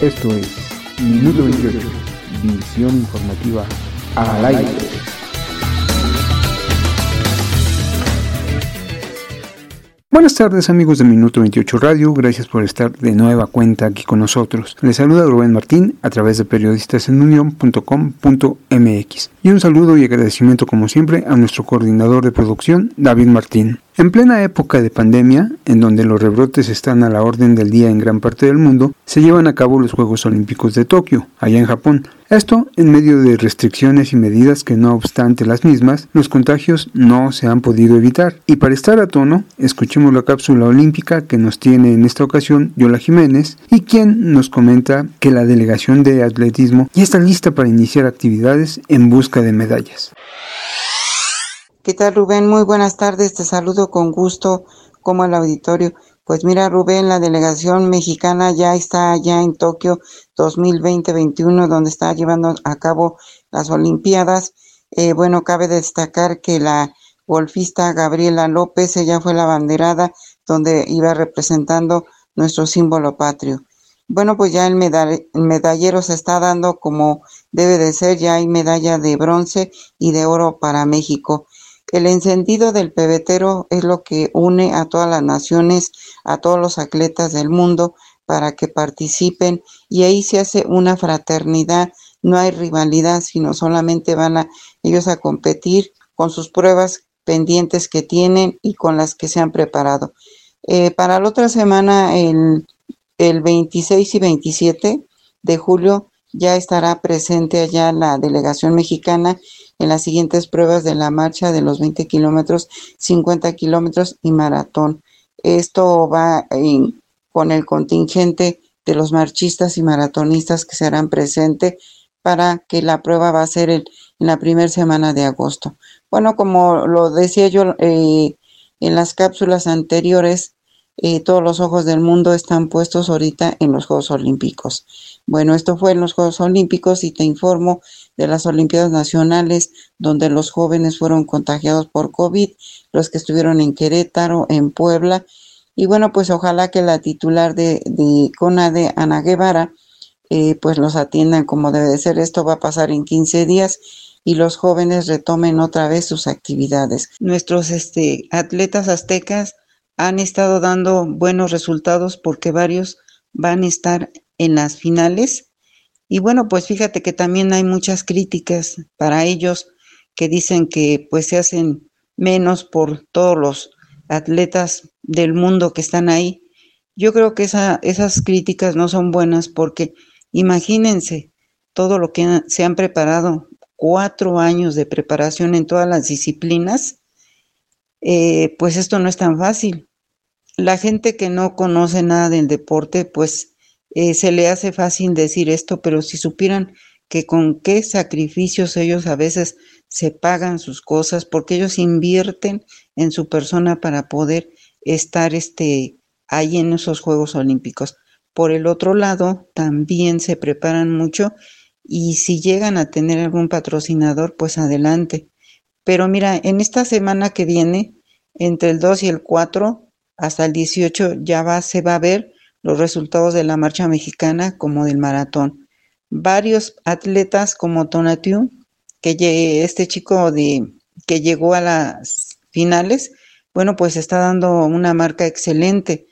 Esto es Minuto 28, visión informativa al aire. Buenas tardes amigos de Minuto 28 Radio, gracias por estar de nueva cuenta aquí con nosotros. Les saluda Rubén Martín a través de periodistasenunión.com.mx y un saludo y agradecimiento como siempre a nuestro coordinador de producción David Martín. En plena época de pandemia, en donde los rebrotes están a la orden del día en gran parte del mundo, se llevan a cabo los Juegos Olímpicos de Tokio, allá en Japón. Esto en medio de restricciones y medidas que no obstante las mismas, los contagios no se han podido evitar. Y para estar a tono, escuchemos la cápsula olímpica que nos tiene en esta ocasión Yola Jiménez y quien nos comenta que la delegación de atletismo ya está lista para iniciar actividades en busca de medallas. ¿Qué tal Rubén? Muy buenas tardes, te saludo con gusto como el auditorio. Pues mira Rubén, la delegación mexicana ya está allá en Tokio 2020-21 donde está llevando a cabo las Olimpiadas. Eh, bueno, cabe destacar que la golfista Gabriela López, ella fue la banderada donde iba representando nuestro símbolo patrio. Bueno, pues ya el, medallero se está dando como debe de ser, ya hay medalla de bronce y de oro para México. El encendido del pebetero es lo que une a todas las naciones, a todos los atletas del mundo para que participen y ahí se hace una fraternidad, no hay rivalidad, sino solamente van ellos a competir con sus pruebas pendientes que tienen y con las que se han preparado. Eh, para la otra semana, el, el 26 y 27 de julio, ya estará presente allá la delegación mexicana en las siguientes pruebas de la marcha de los 20 kilómetros, 50 kilómetros y maratón. Esto va con el contingente de los marchistas y maratonistas que serán presentes para que la prueba va a ser en la primera semana de agosto. Bueno, como lo decía yo eh, en las cápsulas anteriores, eh, todos los ojos del mundo están puestos ahorita en los Juegos Olímpicos. Bueno, esto fue en los Juegos Olímpicos y te informo de las Olimpiadas Nacionales, donde los jóvenes fueron contagiados por COVID, los que estuvieron en Querétaro, en Puebla. Y bueno, pues ojalá que la titular de, de CONADE, Ana Guevara, eh, pues los atiendan como debe de ser. Esto va a pasar en 15 días y los jóvenes retomen otra vez sus actividades. Nuestros este, atletas aztecas han estado dando buenos resultados porque varios van a estar en las finales. Y bueno, pues fíjate que también hay muchas críticas para ellos que dicen que pues se hacen menos por todos los atletas del mundo que están ahí. Yo creo que esa, esas críticas no son buenas porque imagínense todo lo que se han preparado, cuatro años de preparación en todas las disciplinas, eh, pues esto no es tan fácil. La gente que no conoce nada del deporte, pues eh, se le hace fácil decir esto, pero si supieran que con qué sacrificios ellos a veces se pagan sus cosas, porque ellos invierten en su persona para poder estar este, ahí en esos Juegos Olímpicos. Por el otro lado, también se preparan mucho y si llegan a tener algún patrocinador, pues adelante. Pero mira, en esta semana que viene, entre el 2 y el 4 hasta el 18, ya va, se va a ver los resultados de la marcha mexicana como del maratón. Varios atletas como Tonatiu, que este chico de, que llegó a las finales, bueno, pues está dando una marca excelente.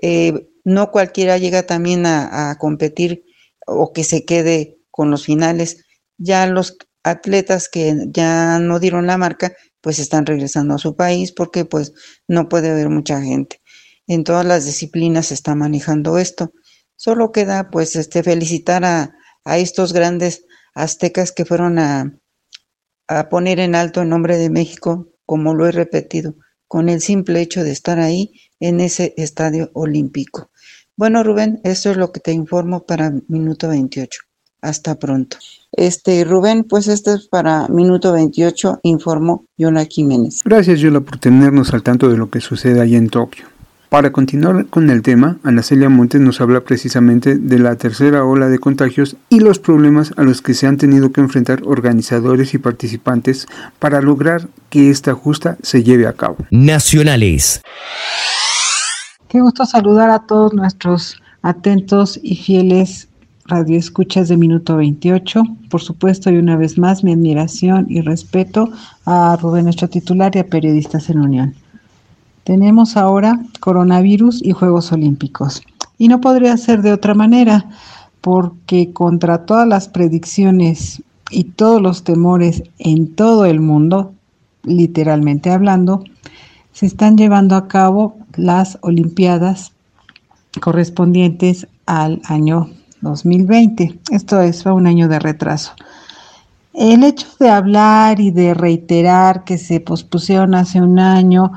Eh, no cualquiera llega también a, a competir o que se quede con los finales. Ya los atletas que ya no dieron la marca, pues están regresando a su país porque pues no puede haber mucha gente en todas las disciplinas se está manejando esto. Solo queda pues este felicitar a, estos grandes aztecas que fueron a, poner en alto el nombre de México, como lo he repetido, con el simple hecho de estar ahí en ese estadio olímpico. Bueno, Rubén, esto es lo que te informo para minuto 28. Hasta pronto. Este, Rubén, pues este es para minuto 28, informó Yola Jiménez. Gracias, Yola, por tenernos al tanto de lo que sucede allá en Tokio. Para continuar con el tema, Ana Celia Montes nos habla precisamente de la tercera ola de contagios y los problemas a los que se han tenido que enfrentar organizadores y participantes para lograr que esta justa se lleve a cabo. Nacionales. Qué gusto saludar a todos nuestros atentos y fieles Radio Escuchas de Minuto 28. Por supuesto, y una vez más, mi admiración y respeto a Rubén, nuestro titular, y a Periodistas en Unión. Tenemos ahora coronavirus y Juegos Olímpicos. Y no podría ser de otra manera, porque contra todas las predicciones y todos los temores en todo el mundo, literalmente hablando, se están llevando a cabo las Olimpiadas correspondientes al año 2020. Esto es un año de retraso. El hecho de hablar y de reiterar que se pospusieron hace un año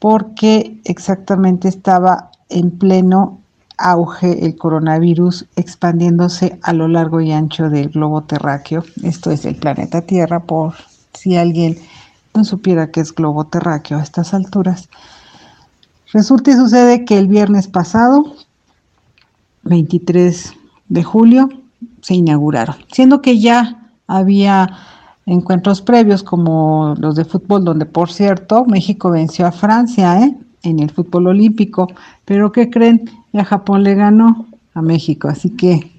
porque exactamente estaba en pleno auge el coronavirus expandiéndose a lo largo y ancho del globo terráqueo, esto es el planeta Tierra, por si alguien no supiera que es globo terráqueo a estas alturas. Resulta y sucede que el viernes pasado, 23 de julio, se inauguraron, siendo que ya había encuentros previos como los de fútbol, donde por cierto México venció a Francia ¿eh? en el fútbol olímpico, pero ¿qué creen? Ya Japón le ganó a México, así que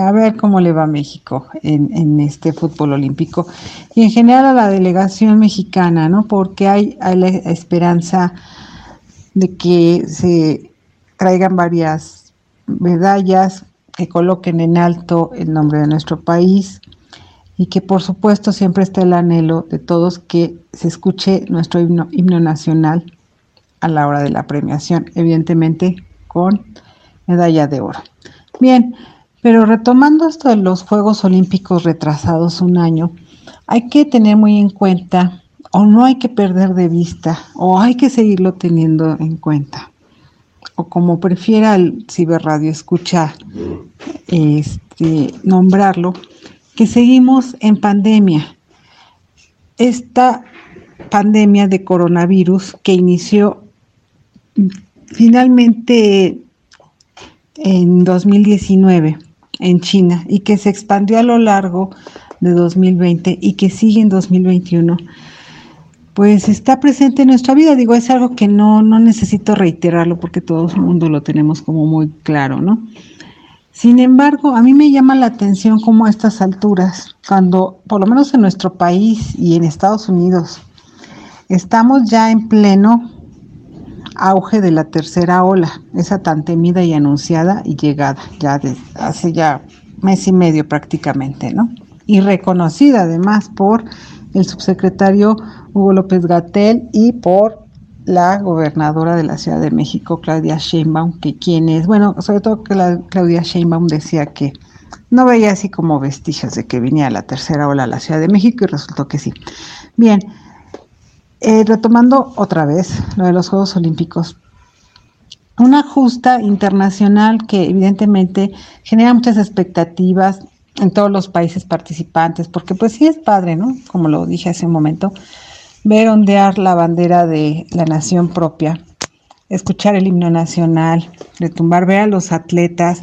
a ver cómo le va México en, en, este fútbol olímpico y en general a la delegación mexicana, ¿no? Porque hay, hay la esperanza de que se traigan varias medallas que coloquen en alto el nombre de nuestro país y que por supuesto siempre está el anhelo de todos que se escuche nuestro himno, nacional a la hora de la premiación, evidentemente con medalla de oro. Bien, pero retomando esto de los Juegos Olímpicos retrasados un año, hay que tener muy en cuenta o no hay que perder de vista o hay que seguirlo teniendo en cuenta o como prefiera el ciberradio escuchar este, nombrarlo, que seguimos en pandemia. Esta pandemia de coronavirus que inició finalmente en 2019 en China y que se expandió a lo largo de 2020 y que sigue en 2021 pues está presente en nuestra vida. Digo, es algo que no, no necesito reiterarlo porque todo el mundo lo tenemos como muy claro, ¿no? Sin embargo, a mí me llama la atención cómo a estas alturas, cuando por lo menos en nuestro país y en Estados Unidos, estamos ya en pleno auge de la tercera ola, esa tan temida y anunciada y llegada ya desde hace ya mes y medio prácticamente, ¿no? Y reconocida además por el subsecretario Hugo López Gatel y por la gobernadora de la Ciudad de México, Claudia Sheinbaum, que quien es, bueno, sobre todo que la Claudia Sheinbaum decía que no veía así como vestigios de que venía la tercera ola a la Ciudad de México y resultó que sí. Bien, eh, retomando otra vez lo de los Juegos Olímpicos, una justa internacional que evidentemente genera muchas expectativas en todos los países participantes, porque pues sí es padre, ¿no? Como lo dije hace un momento, ver ondear la bandera de la nación propia, escuchar el himno nacional, retumbar, ver a los atletas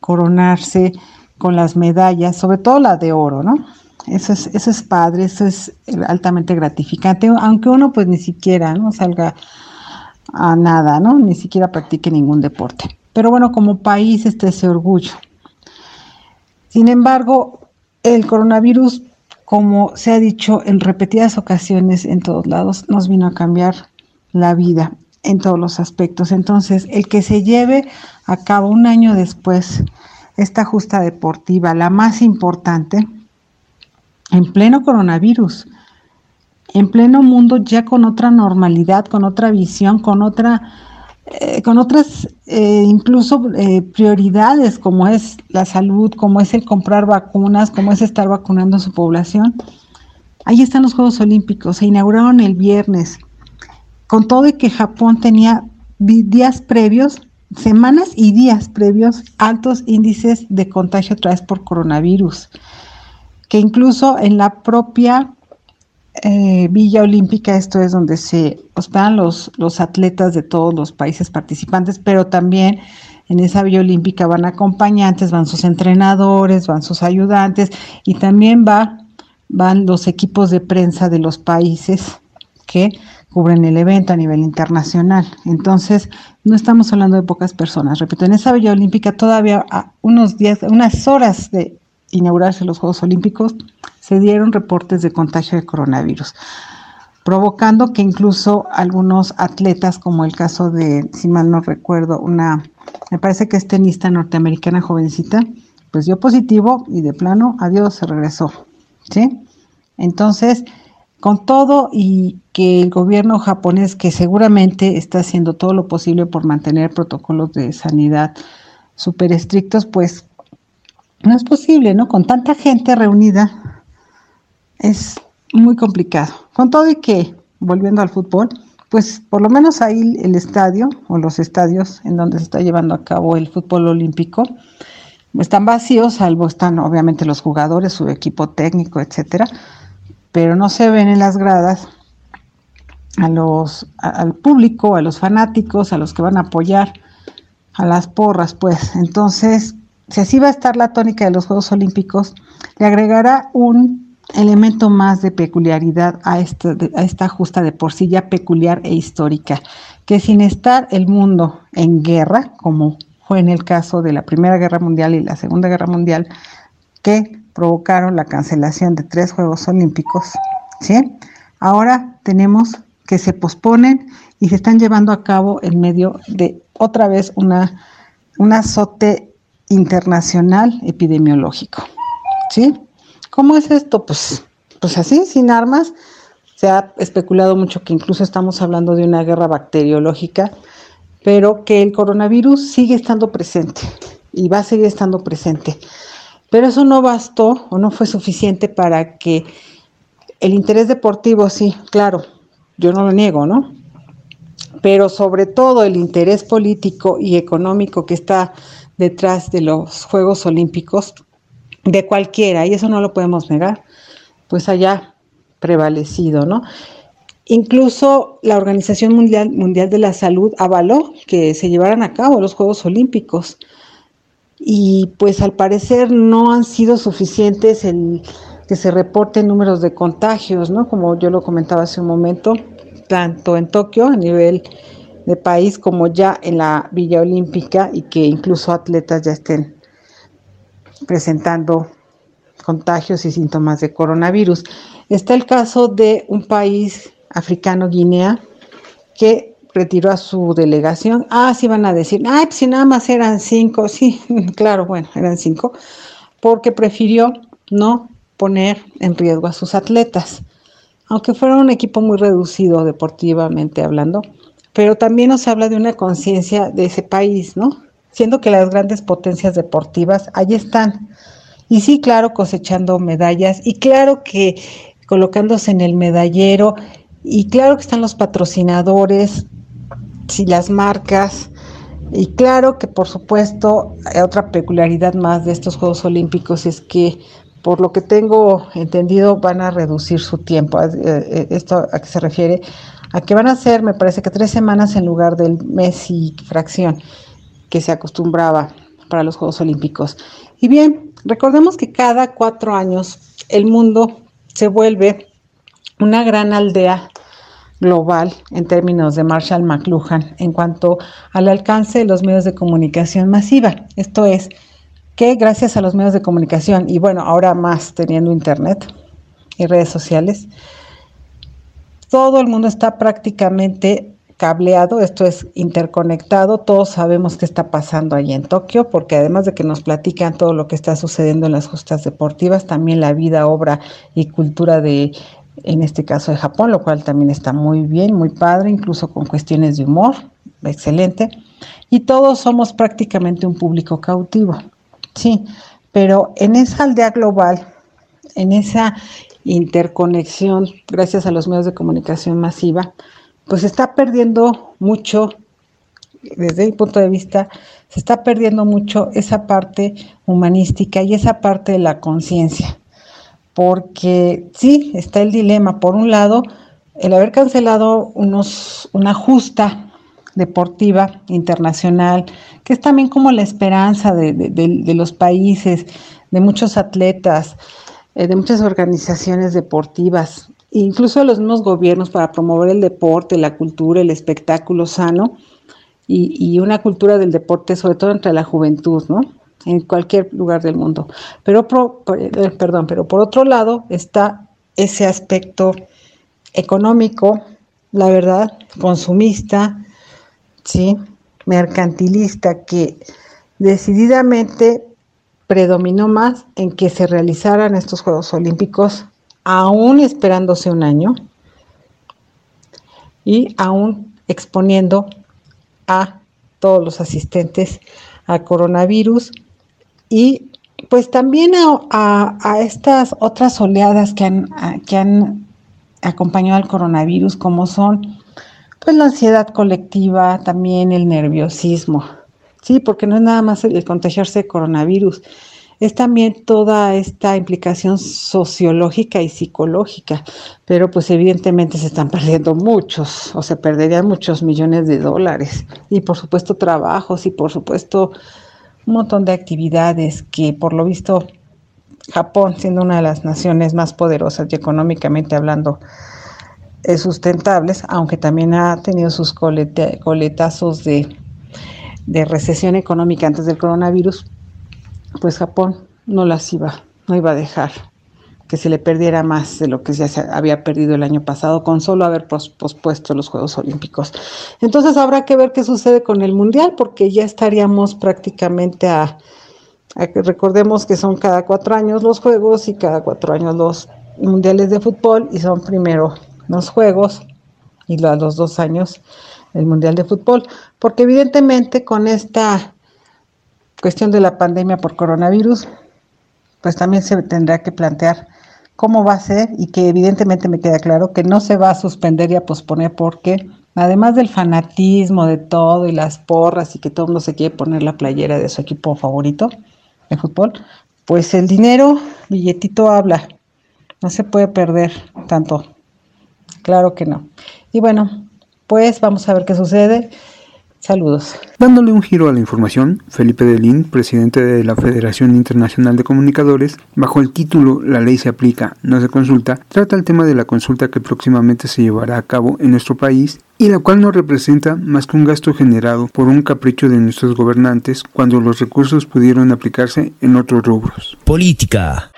coronarse con las medallas, sobre todo la de oro, ¿no? Eso es, eso es padre, eso es altamente gratificante, aunque uno pues ni siquiera no salga a nada, ¿no? Ni siquiera practique ningún deporte. Pero bueno, como país está ese orgullo. Sin embargo, el coronavirus como se ha dicho en repetidas ocasiones en todos lados, nos vino a cambiar la vida en todos los aspectos. Entonces, el que se lleve a cabo un año después esta justa deportiva, la más importante, en pleno coronavirus, en pleno mundo ya con otra normalidad, con otra visión, con otra eh, con otras eh, incluso eh, prioridades como es la salud, como es el comprar vacunas, como es estar vacunando a su población. Ahí están los Juegos Olímpicos, se inauguraron el viernes, con todo y que Japón tenía días previos, semanas y días previos, altos índices de contagio otra vez por coronavirus, que incluso en la propia eh, Villa Olímpica, esto es donde se hospedan los, los atletas de todos los países participantes, pero también en esa Villa Olímpica van acompañantes, van sus entrenadores, van sus ayudantes y también va, van los equipos de prensa de los países que cubren el evento a nivel internacional. Entonces, no estamos hablando de pocas personas. Repito, en esa Villa Olímpica todavía a unos días, unas horas de inaugurarse los Juegos Olímpicos, se dieron reportes de contagio de coronavirus, provocando que incluso algunos atletas, como el caso de, si mal no recuerdo, una, me parece que es tenista norteamericana jovencita, pues dio positivo y de plano, adiós, se regresó. ¿Sí? Entonces, con todo y que el gobierno japonés, que seguramente está haciendo todo lo posible por mantener protocolos de sanidad súper estrictos, pues no es posible, ¿no? Con tanta gente reunida es muy complicado. Con todo y que, volviendo al fútbol, pues por lo menos ahí el estadio o los estadios en donde se está llevando a cabo el fútbol olímpico están vacíos, salvo están obviamente los jugadores, su equipo técnico, etcétera pero no se ven en las gradas a los, al público, a los fanáticos, a los que van a apoyar, a las porras, pues. Entonces, si así va a estar la tónica de los Juegos Olímpicos, le agregará un elemento más de peculiaridad a esta, a esta justa de por sí ya peculiar e histórica, que sin estar el mundo en guerra, como fue en el caso de la Primera Guerra Mundial y la Segunda Guerra Mundial, que provocaron la cancelación de tres Juegos Olímpicos, ¿sí? Ahora tenemos que se posponen y se están llevando a cabo en medio de otra vez una, un azote internacional epidemiológico, ¿sí? ¿Cómo es esto? Pues, pues así, sin armas. Se ha especulado mucho que incluso estamos hablando de una guerra bacteriológica, pero que el coronavirus sigue estando presente y va a seguir estando presente. Pero eso no bastó o no fue suficiente para que el interés deportivo, sí, claro, yo no lo niego, ¿no? Pero sobre todo el interés político y económico que está detrás de los Juegos Olímpicos, de cualquiera, y eso no lo podemos negar, pues haya prevalecido, ¿no? Incluso la Organización Mundial, Mundial de la Salud avaló que se llevaran a cabo los Juegos Olímpicos y pues al parecer no han sido suficientes el que se reporten números de contagios, ¿no? Como yo lo comentaba hace un momento, tanto en Tokio a nivel de país como ya en la Villa Olímpica y que incluso atletas ya estén presentando contagios y síntomas de coronavirus. Está el caso de un país africano, Guinea, que retiró a su delegación. Ah, sí van a decir, ay, pues si nada más eran cinco, sí, claro, bueno, eran cinco, porque prefirió no poner en riesgo a sus atletas, aunque fuera un equipo muy reducido deportivamente hablando, pero también nos habla de una conciencia de ese país, ¿no? Siendo que las grandes potencias deportivas allí están. Y sí, claro, cosechando medallas y claro que colocándose en el medallero y claro que están los patrocinadores, si las marcas. Y claro que por supuesto otra peculiaridad más de estos Juegos Olímpicos es que por lo que tengo entendido van a reducir su tiempo. Eh, eh, ¿Esto a qué se refiere? A que van a ser, me parece que tres semanas en lugar del mes y fracción que se acostumbraba para los Juegos Olímpicos. Y bien, recordemos que cada cuatro años el mundo se vuelve una gran aldea global en términos de Marshall McLuhan en cuanto al alcance de los medios de comunicación masiva. Esto es, que gracias a los medios de comunicación y bueno, ahora más teniendo internet y redes sociales, todo el mundo está prácticamente cableado, esto es interconectado, todos sabemos qué está pasando allí en Tokio, porque además de que nos platican todo lo que está sucediendo en las justas deportivas, también la vida, obra y cultura de en este caso de Japón, lo cual también está muy bien, muy padre, incluso con cuestiones de humor, excelente. Y todos somos prácticamente un público cautivo, sí, pero en esa aldea global, en esa interconexión, gracias a los medios de comunicación masiva, pues se está perdiendo mucho, desde mi punto de vista, se está perdiendo mucho esa parte humanística y esa parte de la conciencia porque sí, está el dilema. Por un lado, el haber cancelado unos, una justa deportiva internacional, que es también como la esperanza de, los países, de muchos atletas, eh, de muchas organizaciones deportivas incluso los mismos gobiernos para promover el deporte, la cultura, el espectáculo sano y, una cultura del deporte, sobre todo entre la juventud, ¿no? En cualquier lugar del mundo. Pero, eh, perdón, pero por otro lado está ese aspecto económico, la verdad, consumista, ¿sí? mercantilista, que decididamente predominó más en que se realizaran estos Juegos Olímpicos, aún esperándose un año y aún exponiendo a todos los asistentes a coronavirus y pues también a, estas otras oleadas que han, que han acompañado al coronavirus, como son pues la ansiedad colectiva, también el nerviosismo. Sí, porque no es nada más el contagiarse de coronavirus, es también toda esta implicación sociológica y psicológica, pero pues evidentemente se están perdiendo muchos, o se perderían muchos millones de dólares, y por supuesto trabajos, y por supuesto un montón de actividades que por lo visto Japón, siendo una de las naciones más poderosas y económicamente hablando, es sustentables, aunque también ha tenido sus coletazos de, de recesión económica antes del coronavirus, pues Japón no las iba, no iba a dejar que se le perdiera más de lo que ya se había perdido el año pasado con solo haber pospuesto los Juegos Olímpicos. Entonces habrá que ver qué sucede con el Mundial, porque ya estaríamos prácticamente a, recordemos que son cada cuatro años los Juegos y cada cuatro años los Mundiales de Fútbol y son primero los Juegos y a los dos años el Mundial de Fútbol, porque evidentemente con esta cuestión de la pandemia por coronavirus, pues también se tendrá que plantear cómo va a ser y que evidentemente me queda claro que no se va a suspender y a posponer porque además del fanatismo de todo y las porras y que todo el mundo se quiere poner la playera de su equipo favorito de fútbol, pues el dinero, billetito habla, no se puede perder tanto, claro que no. Y bueno, pues vamos a ver qué sucede. Saludos. Dándole un giro a la información, Felipe Delín, presidente de la Federación Internacional de Comunicadores, bajo el título La ley se aplica, no se consulta, trata el tema de la consulta que próximamente se llevará a cabo en nuestro país y la cual no representa más que un gasto generado por un capricho de nuestros gobernantes cuando los recursos pudieron aplicarse en otros rubros. Política.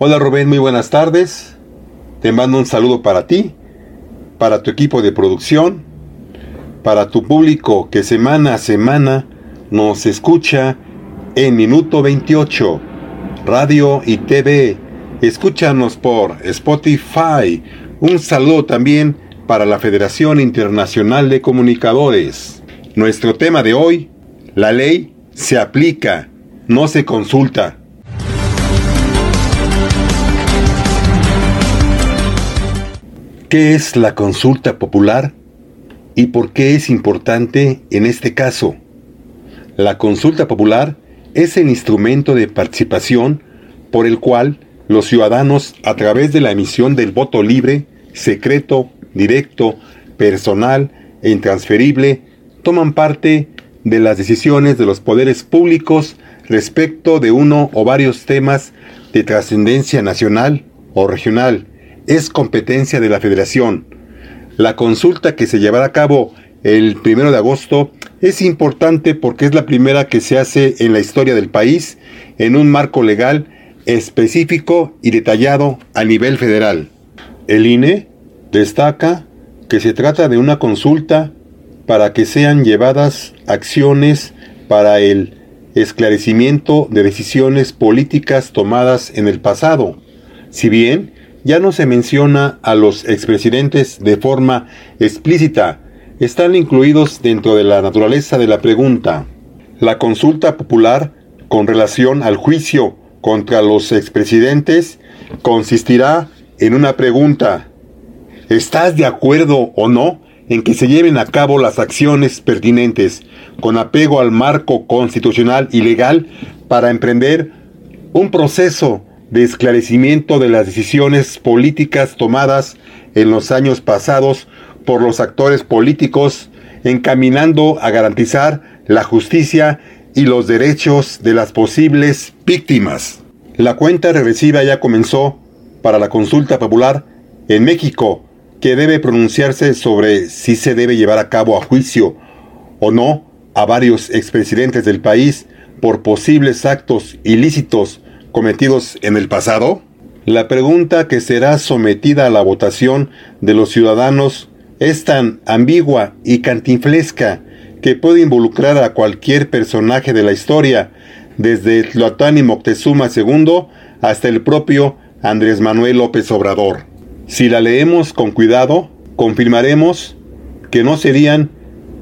Hola Rubén, muy buenas tardes. Te mando un saludo para ti, para tu equipo de producción para tu público que semana a semana nos escucha en Minuto 28, radio y TV. Escúchanos por Spotify. Un saludo también para la Federación Internacional de Comunicadores. Nuestro tema de hoy, la ley se aplica, no se consulta. ¿Qué es la consulta popular? ¿Y por qué es importante en este caso? La consulta popular es el instrumento de participación por el cual los ciudadanos, a través de la emisión del voto libre, secreto, directo, personal e intransferible, toman parte de las decisiones de los poderes públicos respecto de uno o varios temas de trascendencia nacional o regional. Es competencia de la Federación la consulta que se llevará a cabo el primero de agosto es importante porque es la primera que se hace en la historia del país en un marco legal específico y detallado a nivel federal. El INE destaca que se trata de una consulta para que sean llevadas acciones para el esclarecimiento de decisiones políticas tomadas en el pasado. Si bien ya no se menciona a los expresidentes de forma explícita, están incluidos dentro de la naturaleza de la pregunta. La consulta popular con relación al juicio contra los expresidentes consistirá en una pregunta. ¿Estás de acuerdo o no en que se lleven a cabo las acciones pertinentes con apego al marco constitucional y legal para emprender un proceso de esclarecimiento de las decisiones políticas tomadas en los años pasados por los actores políticos, encaminando a garantizar la justicia y los derechos de las posibles víctimas. La cuenta regresiva ya comenzó para la consulta popular en México que debe pronunciarse sobre si se debe llevar a cabo a juicio o no a varios expresidentes del país por posibles actos ilícitos cometidos en el pasado? La pregunta que será sometida a la votación de los ciudadanos es tan ambigua y cantinflesca que puede involucrar a cualquier personaje de la historia, desde Tlatuani Moctezuma II hasta el propio Andrés Manuel López Obrador. Si la leemos con cuidado, confirmaremos que no serían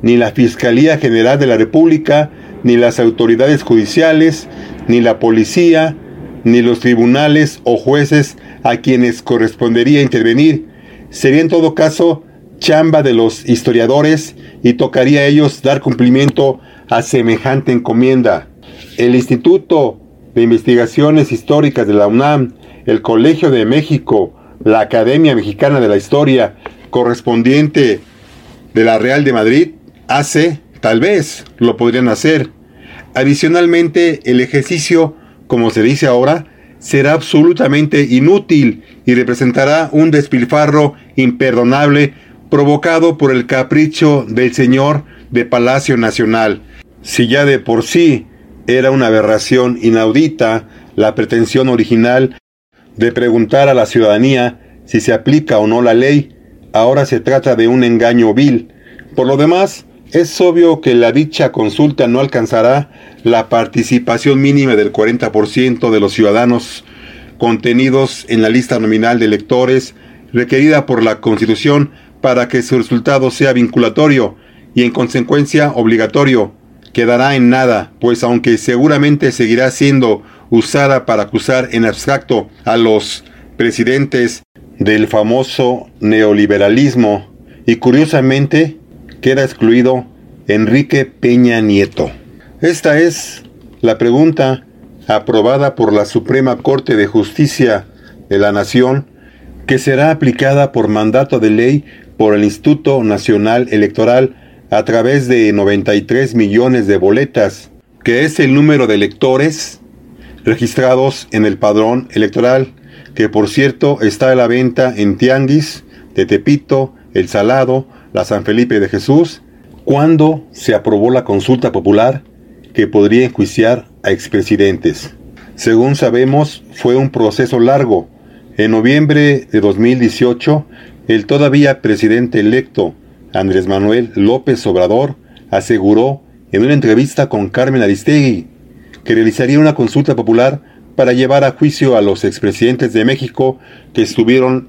ni la Fiscalía General de la República, ni las autoridades judiciales, ni la policía, ni los tribunales o jueces a quienes correspondería intervenir. Sería en todo caso chamba de los historiadores y tocaría a ellos dar cumplimiento a semejante encomienda. El Instituto de Investigaciones Históricas de la UNAM, el Colegio de México, la Academia Mexicana de la Historia, correspondiente de la Real de Madrid, hace, tal vez lo podrían hacer. Adicionalmente, el ejercicio, como se dice ahora, será absolutamente inútil y representará un despilfarro imperdonable provocado por el capricho del señor de Palacio Nacional. Si ya de por sí era una aberración inaudita la pretensión original de preguntar a la ciudadanía si se aplica o no la ley, ahora se trata de un engaño vil. Por lo demás, es obvio que la dicha consulta no alcanzará la participación mínima del 40% de los ciudadanos contenidos en la lista nominal de electores requerida por la Constitución para que su resultado sea vinculatorio y en consecuencia obligatorio, quedará en nada, pues aunque seguramente seguirá siendo usada para acusar en abstracto a los presidentes del famoso neoliberalismo. Y curiosamente queda excluido Enrique Peña Nieto. Esta es la pregunta aprobada por la Suprema Corte de Justicia de la Nación que será aplicada por mandato de ley por el Instituto Nacional Electoral a través de 93 millones de boletas, que es el número de electores registrados en el padrón electoral, que por cierto está a la venta en Tianguis, de Tepito, El Salado, la San Felipe de Jesús, cuando se aprobó la consulta popular que podría enjuiciar a expresidentes. Según sabemos, fue un proceso largo. En noviembre de 2018, el todavía presidente electo Andrés Manuel López Obrador aseguró en una entrevista con Carmen Aristegui que realizaría una consulta popular para llevar a juicio a los expresidentes de México que estuvieron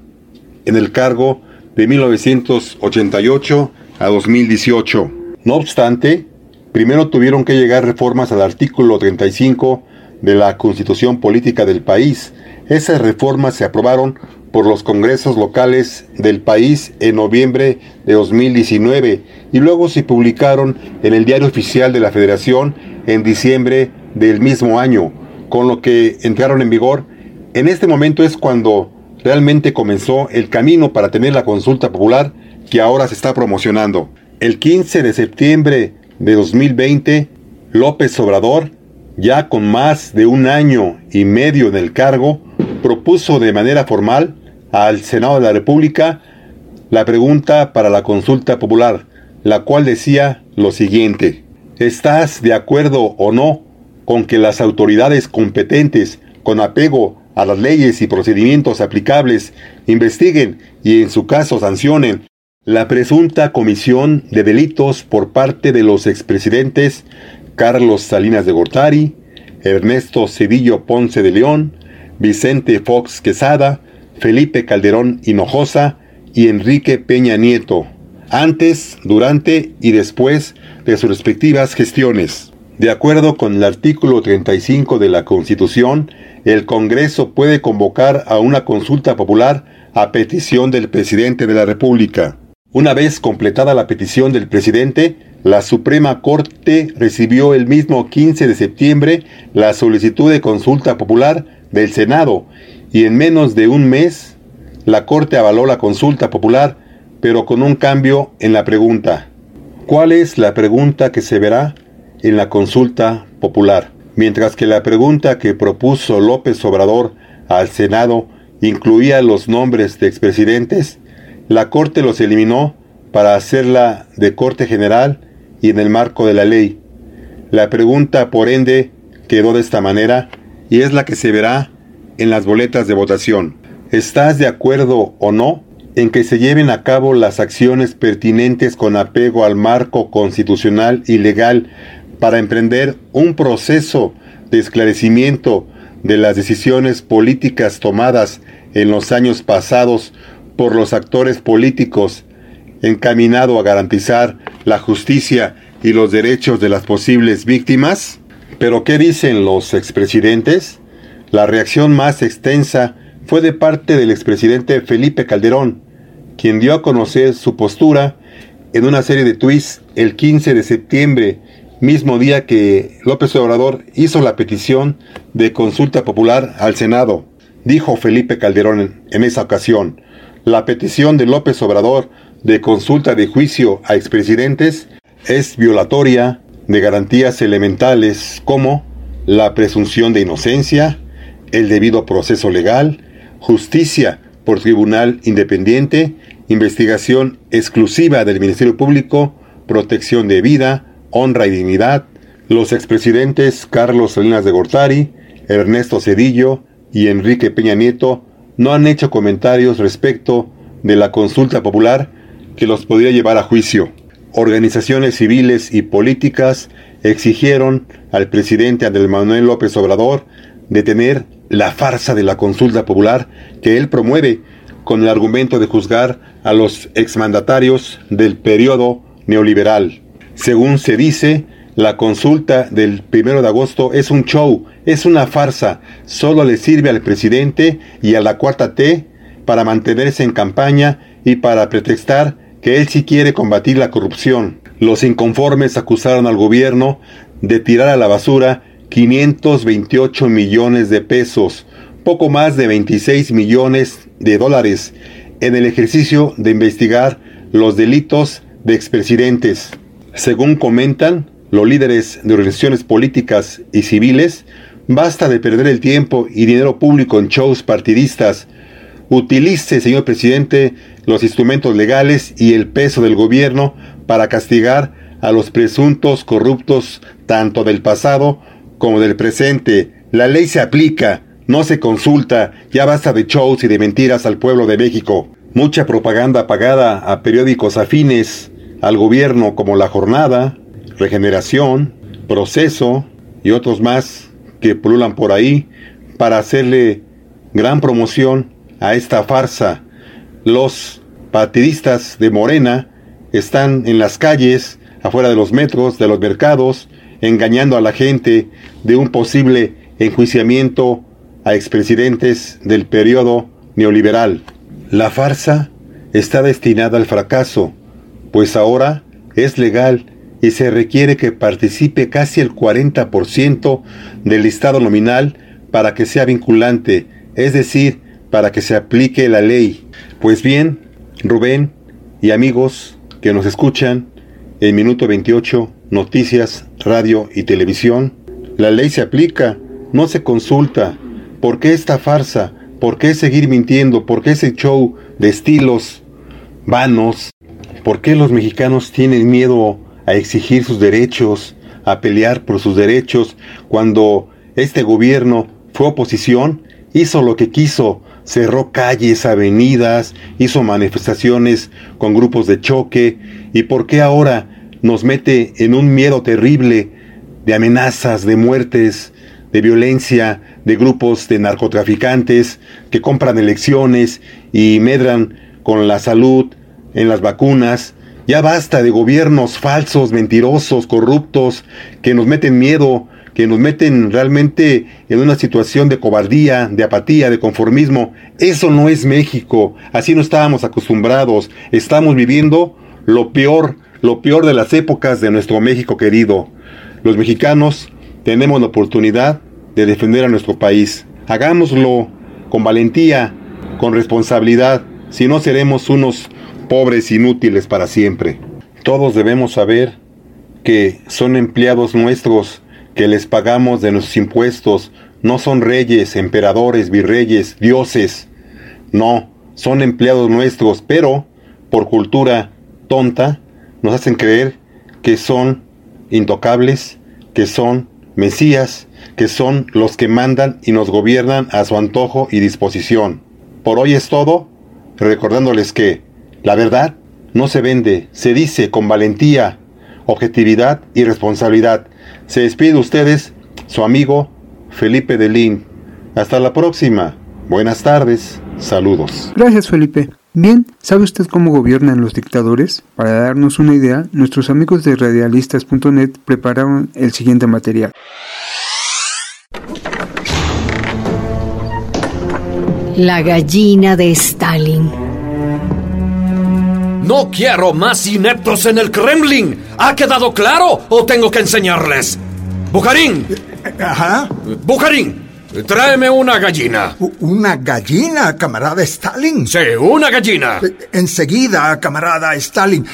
en el cargo de 1988 a 2018. No obstante, primero tuvieron que llegar reformas al artículo 35 de la Constitución Política del país. Esas reformas se aprobaron por los congresos locales del país en noviembre de 2019 y luego se publicaron en el Diario Oficial de la Federación en diciembre del mismo año, con lo que entraron en vigor. En este momento es cuando realmente comenzó el camino para tener la consulta popular que ahora se está promocionando. El 15 de septiembre de 2020, López Obrador, ya con más de un año y medio en el cargo, propuso de manera formal al Senado de la República la pregunta para la consulta popular, la cual decía lo siguiente, ¿estás de acuerdo o no con que las autoridades competentes, con apego a las leyes y procedimientos aplicables, investiguen y en su caso sancionen la presunta comisión de delitos por parte de los expresidentes Carlos Salinas de Gortari, Ernesto Cedillo Ponce de León, Vicente Fox Quesada, Felipe Calderón Hinojosa y Enrique Peña Nieto, antes, durante y después de sus respectivas gestiones. De acuerdo con el artículo 35 de la Constitución, el Congreso puede convocar a una consulta popular a petición del presidente de la República. Una vez completada la petición del presidente, la Suprema Corte recibió el mismo 15 de septiembre la solicitud de consulta popular del Senado y en menos de un mes la Corte avaló la consulta popular, pero con un cambio en la pregunta. ¿Cuál es la pregunta que se verá en la consulta popular? Mientras que la pregunta que propuso López Obrador al Senado incluía los nombres de expresidentes, la Corte los eliminó para hacerla de Corte General y en el marco de la ley. La pregunta, por ende, quedó de esta manera y es la que se verá en las boletas de votación. ¿Estás de acuerdo o no en que se lleven a cabo las acciones pertinentes con apego al marco constitucional y legal para emprender un proceso de esclarecimiento de las decisiones políticas tomadas en los años pasados por los actores políticos encaminado a garantizar la justicia y los derechos de las posibles víctimas? Pero ¿qué dicen los expresidentes? La reacción más extensa fue de parte del expresidente Felipe Calderón, quien dio a conocer su postura en una serie de tweets el 15 de septiembre, mismo día que López Obrador hizo la petición de consulta popular al Senado. Dijo Felipe Calderón en esa ocasión, la petición de López Obrador de consulta de juicio a expresidentes es violatoria de garantías elementales como la presunción de inocencia, el debido proceso legal, justicia por tribunal independiente, investigación exclusiva del Ministerio Público, protección de vida, honra y dignidad. Los expresidentes Carlos Salinas de Gortari, Ernesto Cedillo y Enrique Peña Nieto no han hecho comentarios respecto de la consulta popular que los podría llevar a juicio. Organizaciones civiles y políticas exigieron al presidente Andrés Manuel López Obrador detener la farsa de la consulta popular que él promueve con el argumento de juzgar a los exmandatarios del periodo neoliberal. Según se dice, la consulta del primero de agosto es un show, es una farsa, solo le sirve al presidente y a la cuarta T para mantenerse en campaña y para pretextar que él sí quiere combatir la corrupción. Los inconformes acusaron al gobierno de tirar a la basura 528 millones de pesos, poco más de 26 millones de dólares, en el ejercicio de investigar los delitos de expresidentes. Según comentan los líderes de organizaciones políticas y civiles, basta de perder el tiempo y dinero público en shows partidistas. Utilice, señor presidente, los instrumentos legales y el peso del gobierno para castigar a los presuntos corruptos tanto del pasado como del presente. La ley se aplica, no se consulta, ya basta de shows y de mentiras al pueblo de México. Mucha propaganda pagada a periódicos afines al gobierno como La Jornada, Regeneración, Proceso y otros más que pululan por ahí para hacerle gran promoción a esta farsa los partidistas de Morena están en las calles, afuera de los metros, de los mercados, engañando a la gente de un posible enjuiciamiento a expresidentes del periodo neoliberal. La farsa está destinada al fracaso, pues ahora es legal y se requiere que participe casi el 40% del listado nominal para que sea vinculante, es decir, para que se aplique la ley. Pues bien, Rubén y amigos que nos escuchan en Minuto 28, Noticias, Radio y Televisión, la ley se aplica, no se consulta. ¿Por qué esta farsa? ¿Por qué seguir mintiendo? ¿Por qué ese show de estilos vanos? ¿Por qué los mexicanos tienen miedo a exigir sus derechos, a pelear por sus derechos, cuando este gobierno fue oposición, hizo lo que quiso, cerró calles, avenidas, hizo manifestaciones con grupos de choque, y por qué ahora nos mete en un miedo terrible de amenazas, de muertes, de violencia, de grupos de narcotraficantes que compran elecciones y medran con la salud en las vacunas. Ya basta de gobiernos falsos, mentirosos, corruptos, que nos meten miedo, que nos meten realmente en una situación de cobardía, de apatía, de conformismo. Eso no es México, así no estábamos acostumbrados. Estamos viviendo lo peor, lo peor de las épocas de nuestro México querido. Los mexicanos tenemos la oportunidad de defender a nuestro país. Hagámoslo con valentía, con responsabilidad, si no seremos unos pobres inútiles para siempre. Todos debemos saber que son empleados nuestros que les pagamos de nuestros impuestos no son reyes, emperadores, virreyes, dioses. No, son empleados nuestros, pero por cultura tonta nos hacen creer que son intocables, que son mesías, que son los que mandan y nos gobiernan a su antojo y disposición. Por hoy es todo, recordándoles que la verdad no se vende, se dice con valentía, objetividad y responsabilidad. Se despide ustedes su amigo Felipe Delín. Hasta la próxima. Buenas tardes. Saludos. Gracias Felipe. Bien, ¿sabe usted cómo gobiernan los dictadores? Para darnos una idea, nuestros amigos de radialistas.net prepararon el siguiente material. La gallina de Stalin. No quiero más ineptos en el Kremlin. ¿Ha quedado claro o tengo que enseñarles? Bujarín. Ajá. Bujarín, tráeme una gallina. ¿Una gallina, camarada Stalin? Sí, una gallina. Enseguida, camarada Stalin.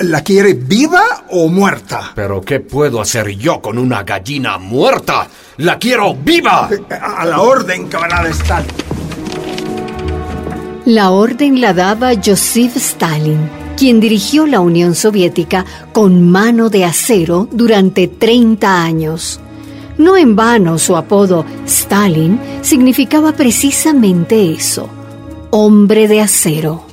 ¿La quiere viva o muerta? Pero ¿qué puedo hacer yo con una gallina muerta? ¡La quiero viva! A la orden, camarada Stalin. La orden la daba Joseph Stalin, quien dirigió la Unión Soviética con mano de acero durante 30 años. No en vano su apodo Stalin significaba precisamente eso, hombre de acero.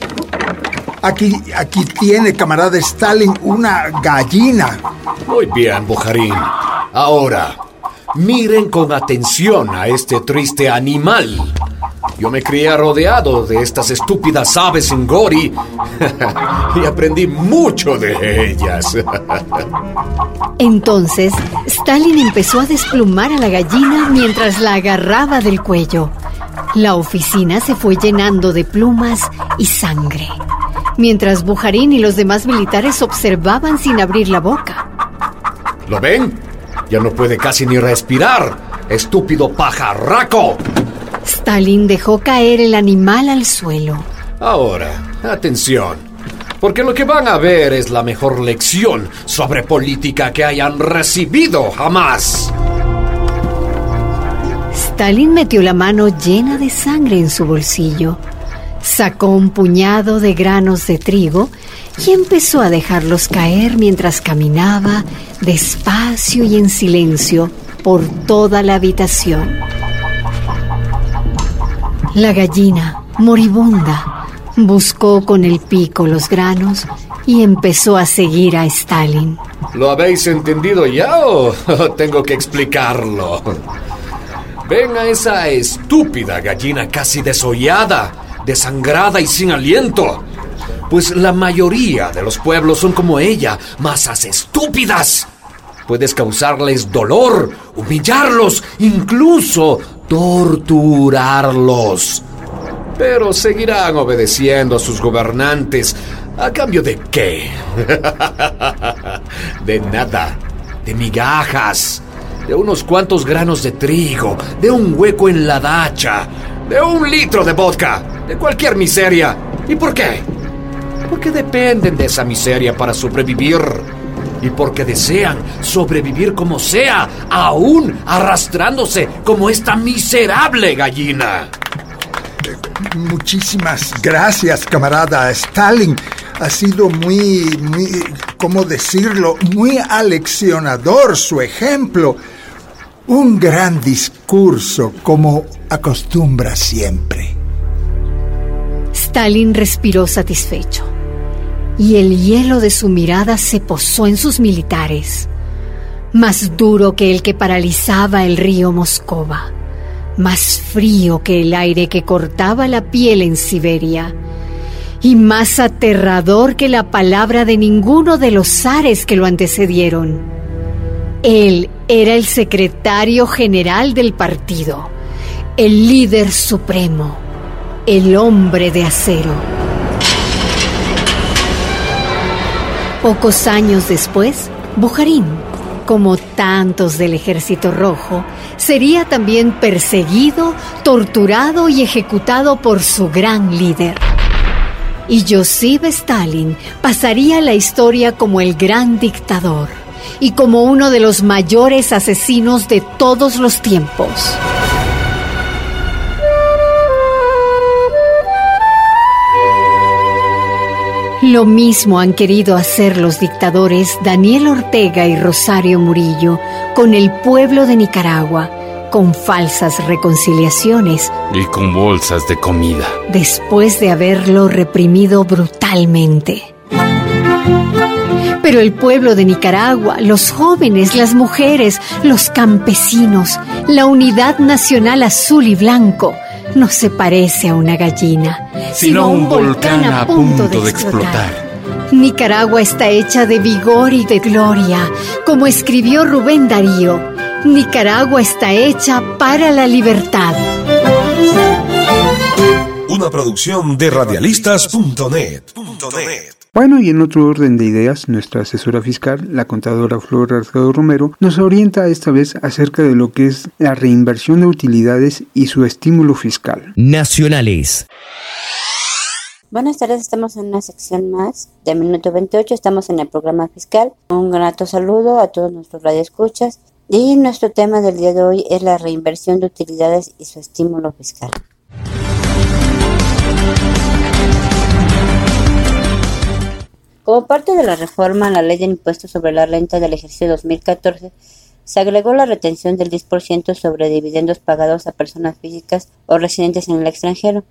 Aquí, aquí tiene, camarada Stalin, una gallina. Muy bien, Bujarín. Ahora, miren con atención a este triste animal. Yo me crié rodeado de estas estúpidas aves en Gori y aprendí mucho de ellas. Entonces, Stalin empezó a desplumar a la gallina mientras la agarraba del cuello. La oficina se fue llenando de plumas y sangre, mientras Bujarín y los demás militares observaban sin abrir la boca. ¿Lo ven? Ya no puede casi ni respirar. Estúpido pajarraco. Stalin dejó caer el animal al suelo. Ahora, atención, porque lo que van a ver es la mejor lección sobre política que hayan recibido jamás. Stalin metió la mano llena de sangre en su bolsillo, sacó un puñado de granos de trigo y empezó a dejarlos caer mientras caminaba despacio y en silencio por toda la habitación. La gallina, moribunda, buscó con el pico los granos y empezó a seguir a Stalin. ¿Lo habéis entendido ya o tengo que explicarlo? Ven a esa estúpida gallina casi desollada, desangrada y sin aliento. Pues la mayoría de los pueblos son como ella, masas estúpidas. Puedes causarles dolor, humillarlos, incluso torturarlos. Pero seguirán obedeciendo a sus gobernantes. ¿A cambio de qué? de nada. De migajas. De unos cuantos granos de trigo. De un hueco en la dacha. De un litro de vodka. De cualquier miseria. ¿Y por qué? Porque dependen de esa miseria para sobrevivir y porque desean sobrevivir como sea, aún arrastrándose como esta miserable gallina. Muchísimas gracias, camarada Stalin. Ha sido muy, muy, ¿cómo decirlo? Muy aleccionador su ejemplo. Un gran discurso, como acostumbra siempre. Stalin respiró satisfecho y el hielo de su mirada se posó en sus militares, más duro que el que paralizaba el río Moscova, más frío que el aire que cortaba la piel en Siberia, y más aterrador que la palabra de ninguno de los zares que lo antecedieron. Él era el secretario general del partido, el líder supremo, el hombre de acero. Pocos años después, Bujarín, como tantos del Ejército Rojo, sería también perseguido, torturado y ejecutado por su gran líder. Y Joseph Stalin pasaría la historia como el gran dictador y como uno de los mayores asesinos de todos los tiempos. Lo mismo han querido hacer los dictadores Daniel Ortega y Rosario Murillo con el pueblo de Nicaragua, con falsas reconciliaciones y con bolsas de comida, después de haberlo reprimido brutalmente. Pero el pueblo de Nicaragua, los jóvenes, las mujeres, los campesinos, la unidad nacional azul y blanco, no se parece a una gallina, sino, a un, volcán, a punto, de, explotar. Nicaragua está hecha de vigor y de gloria, como escribió Rubén Darío. Nicaragua está hecha para la libertad. Una producción de radialistas.net. Bueno, y en otro orden de ideas, nuestra asesora fiscal, la contadora Flora Arcado Romero, nos orienta esta vez acerca de lo que es la reinversión de utilidades y su estímulo fiscal. Nacionales. Buenas tardes, estamos en una sección más de Minuto 28, estamos en el programa fiscal. Un grato saludo a todos nuestros radioescuchas y nuestro tema del día de hoy es la reinversión de utilidades y su estímulo fiscal. Como parte de la reforma a la ley de impuestos sobre la renta del ejercicio 2014, se agregó la retención del 10% sobre dividendos pagados a personas físicas o residentes en el extranjero,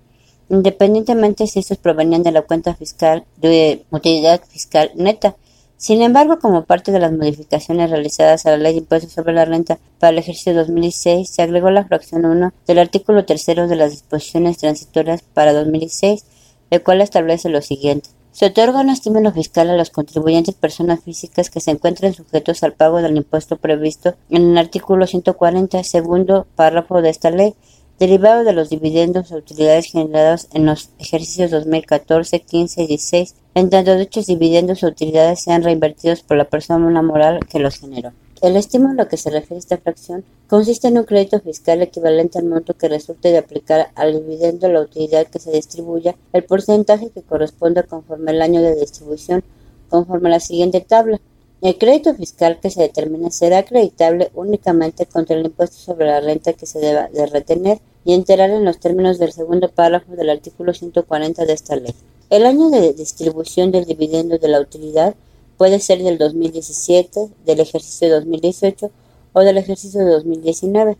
independientemente si estos provenían de la cuenta fiscal de utilidad fiscal neta. Sin embargo, como parte de las modificaciones realizadas a la ley de impuestos sobre la renta para el ejercicio 2016, se agregó la fracción 1 del artículo 3 de las disposiciones transitorias para 2016, el cual establece lo siguiente. Se otorga un estímulo fiscal a los contribuyentes personas físicas que se encuentren sujetos al pago del impuesto previsto en el artículo 140, segundo párrafo de esta ley, derivado de los dividendos o utilidades generados en los ejercicios 2014, 15 y 16, en tanto dichos dividendos o utilidades sean reinvertidos por la persona moral que los generó. El estímulo a que se refiere esta fracción consiste en un crédito fiscal equivalente al monto que resulte de aplicar al dividendo la utilidad que se distribuya, el porcentaje que corresponda conforme al año de distribución, conforme a la siguiente tabla. El crédito fiscal que se determine será acreditable únicamente contra el impuesto sobre la renta que se deba de retener y enterar en los términos del segundo párrafo del artículo 140 de esta ley. El año de distribución del dividendo de la utilidad Puede ser del 2017, del ejercicio 2018 o del ejercicio de 2019.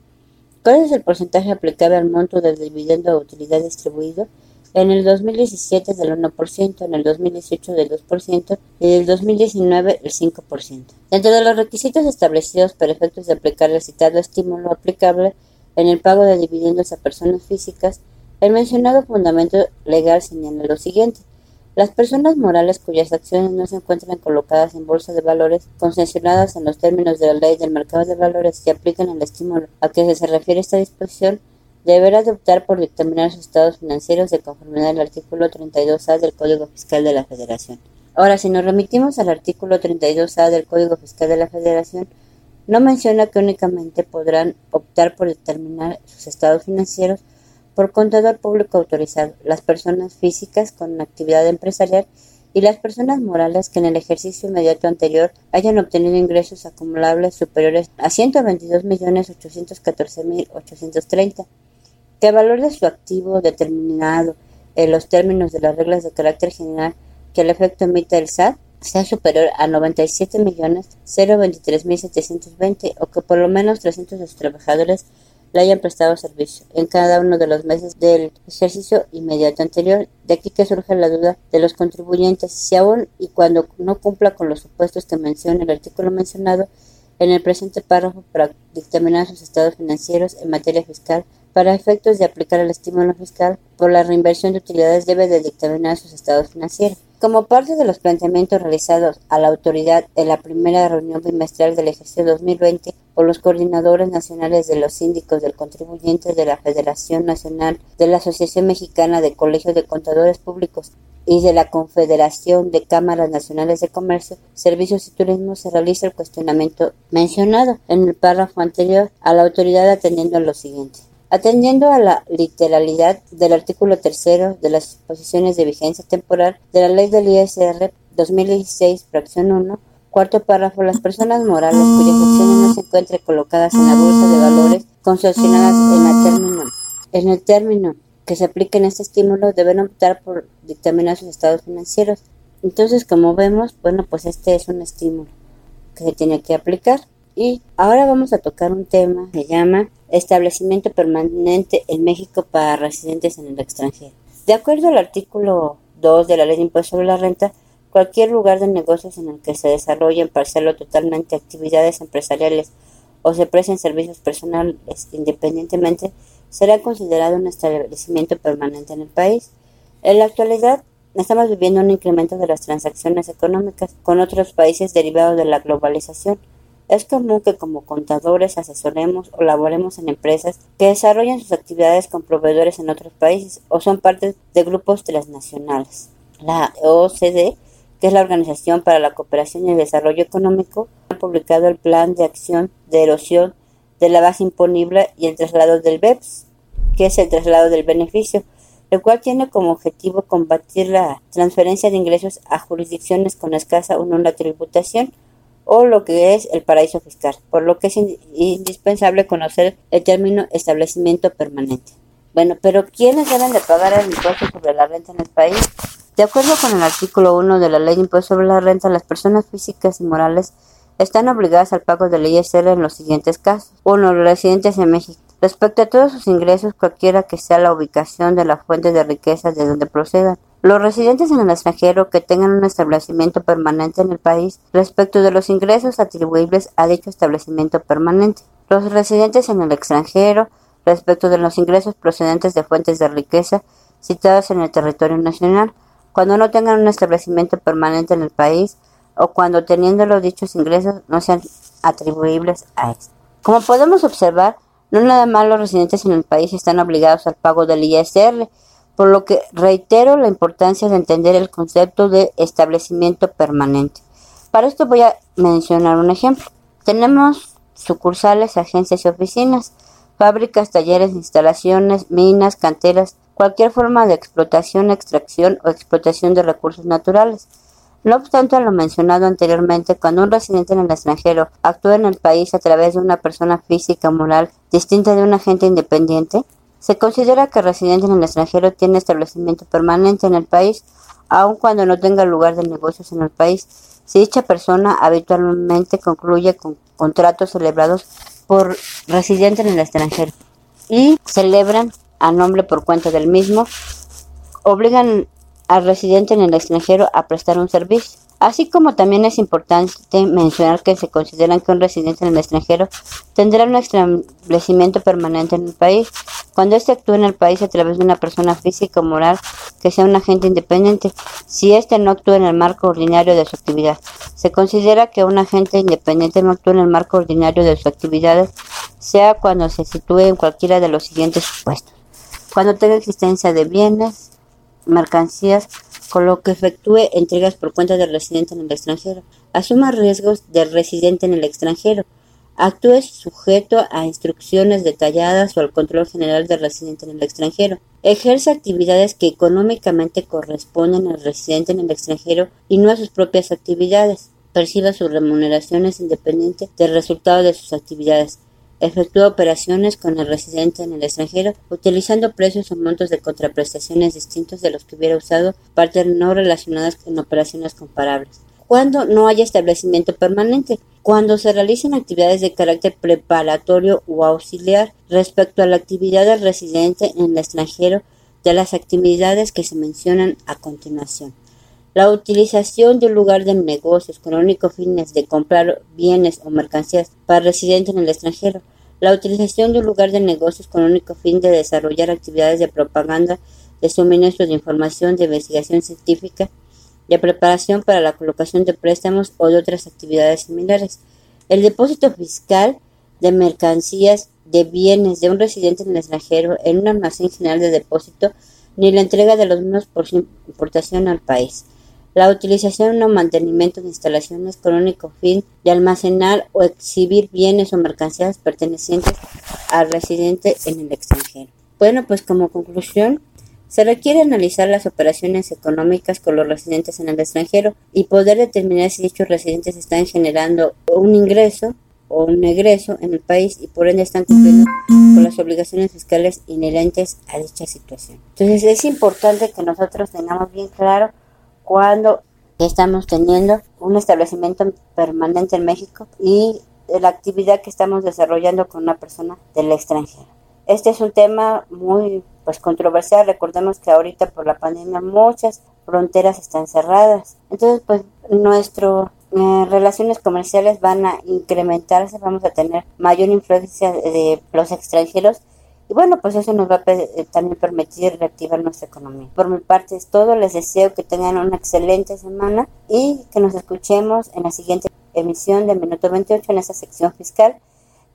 ¿Cuál es el porcentaje aplicable al monto del dividendo o utilidad distribuido? En el 2017 del 1%, en el 2018 del 2% y en el 2019 el 5%. Dentro de los requisitos establecidos para efectos de aplicar el citado estímulo aplicable en el pago de dividendos a personas físicas, el mencionado fundamento legal señala lo siguiente. Las personas morales cuyas acciones no se encuentran colocadas en bolsa de valores, concesionadas en los términos de la ley del mercado de valores y aplican el estímulo a que se refiere esta disposición, deberá de optar por dictaminar sus estados financieros de conformidad al artículo 32A del Código Fiscal de la Federación. Ahora, si nos remitimos al artículo 32A del Código Fiscal de la Federación, no menciona que únicamente podrán optar por determinar sus estados financieros por contador público autorizado, las personas físicas con actividad empresarial y las personas morales que en el ejercicio inmediato anterior hayan obtenido ingresos acumulables superiores a 122.814.830, que el valor de su activo determinado en los términos de las reglas de carácter general que el efecto emite el SAT sea superior a 97.023.720 o que por lo menos 300 de sus trabajadores le hayan prestado servicio en cada uno de los meses del ejercicio inmediato anterior. De aquí que surge la duda de los contribuyentes si aún y cuando no cumpla con los supuestos que menciona el artículo mencionado en el presente párrafo para dictaminar sus estados financieros en materia fiscal para efectos de aplicar el estímulo fiscal por la reinversión de utilidades debe de dictaminar sus estados financieros. Como parte de los planteamientos realizados a la autoridad en la primera reunión bimestral del ejercicio 2020 por los coordinadores nacionales de los síndicos del contribuyente de la Federación Nacional de la Asociación Mexicana de Colegios de Contadores Públicos y de la Confederación de Cámaras Nacionales de Comercio, Servicios y Turismo se realiza el cuestionamiento mencionado en el párrafo anterior a la autoridad atendiendo a lo siguiente. Atendiendo a la literalidad del artículo tercero de las disposiciones de vigencia temporal de la Ley del ISR 2016, fracción 1, cuarto párrafo, las personas morales cuyas acciones no se encuentren colocadas en la bolsa de valores concesionadas en, el término, en el término que se aplique en este estímulo deben optar por dictaminar sus estados financieros Entonces, como vemos, bueno, pues este es un estímulo que se tiene que aplicar. Y ahora vamos a tocar un tema que se llama establecimiento permanente en México para residentes en el extranjero. De acuerdo al artículo 2 de la Ley de Impuesto sobre la Renta, cualquier lugar de negocios en el que se desarrollen parcial o totalmente actividades empresariales o se presten servicios personales independientemente será considerado un establecimiento permanente en el país. En la actualidad, estamos viviendo un incremento de las transacciones económicas con otros países derivados de la globalización. Es común que como contadores asesoremos o laboremos en empresas que desarrollan sus actividades con proveedores en otros países o son parte de grupos transnacionales. La OCDE, que es la Organización para la Cooperación y el Desarrollo Económico, ha publicado el Plan de Acción de Erosión de la Base Imponible y el traslado del BEPS, que es el traslado del beneficio, el cual tiene como objetivo combatir la transferencia de ingresos a jurisdicciones con escasa o nula tributación o lo que es el paraíso fiscal, por lo que es indispensable conocer el término establecimiento permanente. Bueno, pero ¿quiénes deben de pagar el impuesto sobre la renta en el país? De acuerdo con el artículo 1 de la Ley de Impuesto sobre la Renta, las personas físicas y morales están obligadas al pago del ISR en los siguientes casos. 1. Los residentes en México. Respecto a todos sus ingresos, cualquiera que sea la ubicación de la fuente de riqueza de donde procedan. Los residentes en el extranjero que tengan un establecimiento permanente en el país respecto de los ingresos atribuibles a dicho establecimiento permanente. Los residentes en el extranjero respecto de los ingresos procedentes de fuentes de riqueza situadas en el territorio nacional, cuando no tengan un establecimiento permanente en el país o cuando teniendo los dichos ingresos no sean atribuibles a esto. Como podemos observar, no nada más los residentes en el país están obligados al pago del ISR, por lo que reitero la importancia de entender el concepto de establecimiento permanente. Para esto voy a mencionar un ejemplo. Tenemos sucursales, agencias y oficinas, fábricas, talleres, instalaciones, minas, canteras, cualquier forma de explotación, extracción o explotación de recursos naturales. No obstante lo mencionado anteriormente, cuando un residente en el extranjero actúa en el país a través de una persona física o moral distinta de un agente independiente, se considera que residente en el extranjero tiene establecimiento permanente en el país, aun cuando no tenga lugar de negocios en el país, si dicha persona habitualmente concluye con contratos celebrados por residente en el extranjero y celebran a nombre por cuenta del mismo, obligan al residente en el extranjero a prestar un servicio. Así como también es importante mencionar que se consideran que un residente en el extranjero tendrá un establecimiento permanente en el país cuando éste actúa en el país a través de una persona física o moral que sea un agente independiente, si éste no actúa en el marco ordinario de su actividad. Se considera que un agente independiente no actúa en el marco ordinario de sus actividades, sea cuando se sitúe en cualquiera de los siguientes supuestos. Cuando tenga existencia de bienes, mercancías, con lo que efectúe entregas por cuenta del residente en el extranjero, asuma riesgos del residente en el extranjero, actúe sujeto a instrucciones detalladas o al control general del residente en el extranjero, ejerce actividades que económicamente corresponden al residente en el extranjero y no a sus propias actividades, perciba sus remuneraciones independientes del resultado de sus actividades, Efectúa operaciones con el residente en el extranjero utilizando precios o montos de contraprestaciones distintos de los que hubiera usado partes no relacionadas con operaciones comparables. Cuando no haya establecimiento permanente, cuando se realicen actividades de carácter preparatorio o auxiliar respecto a la actividad del residente en el extranjero de las actividades que se mencionan a continuación. La utilización de un lugar de negocios con el único fin de comprar bienes o mercancías para residentes en el extranjero, la utilización de un lugar de negocios con el único fin de desarrollar actividades de propaganda, de suministro de información, de investigación científica, de preparación para la colocación de préstamos o de otras actividades similares. El depósito fiscal de mercancías de bienes de un residente en el extranjero en un almacén general de depósito ni la entrega de los mismos por su importación al país la utilización o mantenimiento de instalaciones con único fin de almacenar o exhibir bienes o mercancías pertenecientes al residente en el extranjero. Bueno, pues como conclusión, se requiere analizar las operaciones económicas con los residentes en el extranjero y poder determinar si dichos residentes están generando un ingreso o un egreso en el país y por ende están cumpliendo con las obligaciones fiscales inherentes a dicha situación. Entonces es importante que nosotros tengamos bien claro cuando que estamos teniendo, un establecimiento permanente en México y la actividad que estamos desarrollando con una persona del extranjero. Este es un tema muy pues controversial. Recordemos que ahorita por la pandemia muchas fronteras están cerradas. Entonces, pues nuestras eh, relaciones comerciales van a incrementarse, vamos a tener mayor influencia de los extranjeros y bueno, pues eso nos va a eh, también permitir reactivar nuestra economía. Por mi parte es todo, les deseo que tengan una excelente semana y que nos escuchemos en la siguiente emisión de Minuto 28 en esa sección fiscal.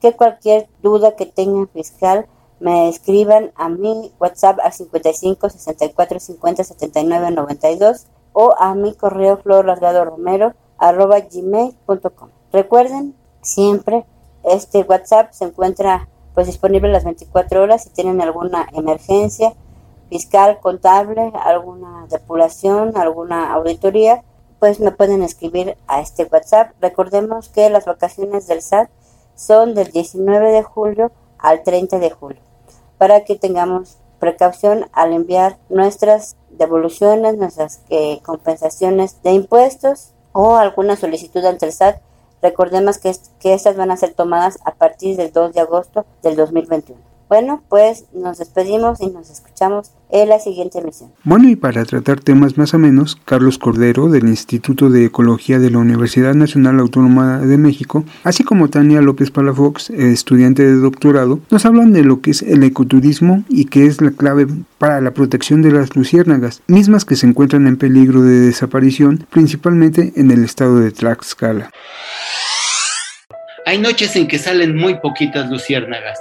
Que cualquier duda que tengan fiscal me escriban a mi WhatsApp a 55 64 50 79 92 o a mi correo florlasgadoromero arroba gmail.com. Recuerden, siempre este WhatsApp se encuentra pues disponible las 24 horas si tienen alguna emergencia fiscal, contable, alguna depuración, alguna auditoría, pues me pueden escribir a este WhatsApp. Recordemos que las vacaciones del SAT son del 19 de julio al 30 de julio para que tengamos precaución al enviar nuestras devoluciones, nuestras eh, compensaciones de impuestos o alguna solicitud ante el SAT. Recordemos que, que estas van a ser tomadas a partir del 2 de agosto del 2021. Bueno, pues nos despedimos y nos escuchamos en la siguiente emisión. Bueno, y para tratar temas más o menos, Carlos Cordero del Instituto de Ecología de la Universidad Nacional Autónoma de México, así como Tania López Palafox, estudiante de doctorado, nos hablan de lo que es el ecoturismo y que es la clave para la protección de las luciérnagas, mismas que se encuentran en peligro de desaparición, principalmente en el estado de Tlaxcala. Hay noches en que salen muy poquitas luciérnagas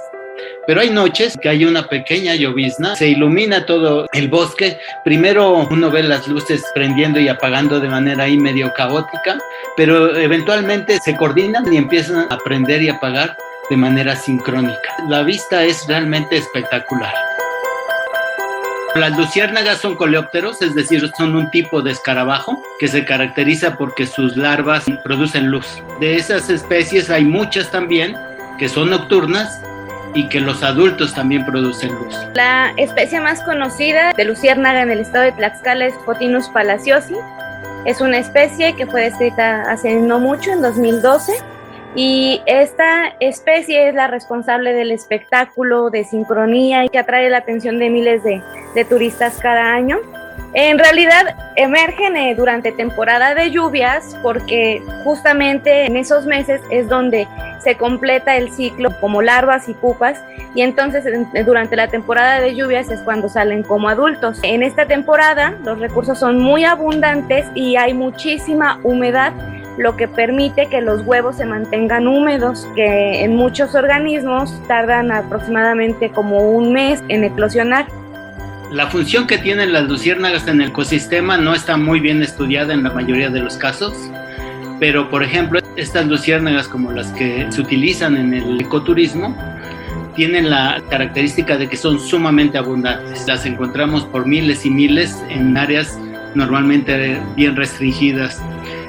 pero hay noches que hay una pequeña llovizna, se ilumina todo el bosque. Primero uno ve las luces prendiendo y apagando de manera ahí medio caótica, pero eventualmente se coordinan y empiezan a prender y apagar de manera sincrónica. La vista es realmente espectacular. Las luciérnagas son coleópteros, es decir, son un tipo de escarabajo que se caracteriza porque sus larvas producen luz. De esas especies hay muchas también que son nocturnas y que los adultos también producen luz. La especie más conocida de luciérnaga en el estado de Tlaxcala es Photinus palaciosi. Es una especie que fue descrita hace no mucho, en 2012, y esta especie es la responsable del espectáculo de sincronía y que atrae la atención de miles de, de turistas cada año. En realidad emergen eh, durante temporada de lluvias porque justamente en esos meses es donde se completa el ciclo como larvas y pupas y entonces durante la temporada de lluvias es cuando salen como adultos. En esta temporada los recursos son muy abundantes y hay muchísima humedad lo que permite que los huevos se mantengan húmedos, que en muchos organismos tardan aproximadamente como un mes en eclosionar. La función que tienen las luciérnagas en el ecosistema no está muy bien estudiada en la mayoría de los casos, pero por ejemplo, estas luciérnagas como las que se utilizan en el ecoturismo, tienen la característica de que son sumamente abundantes. Las encontramos por miles y miles en áreas normalmente bien restringidas.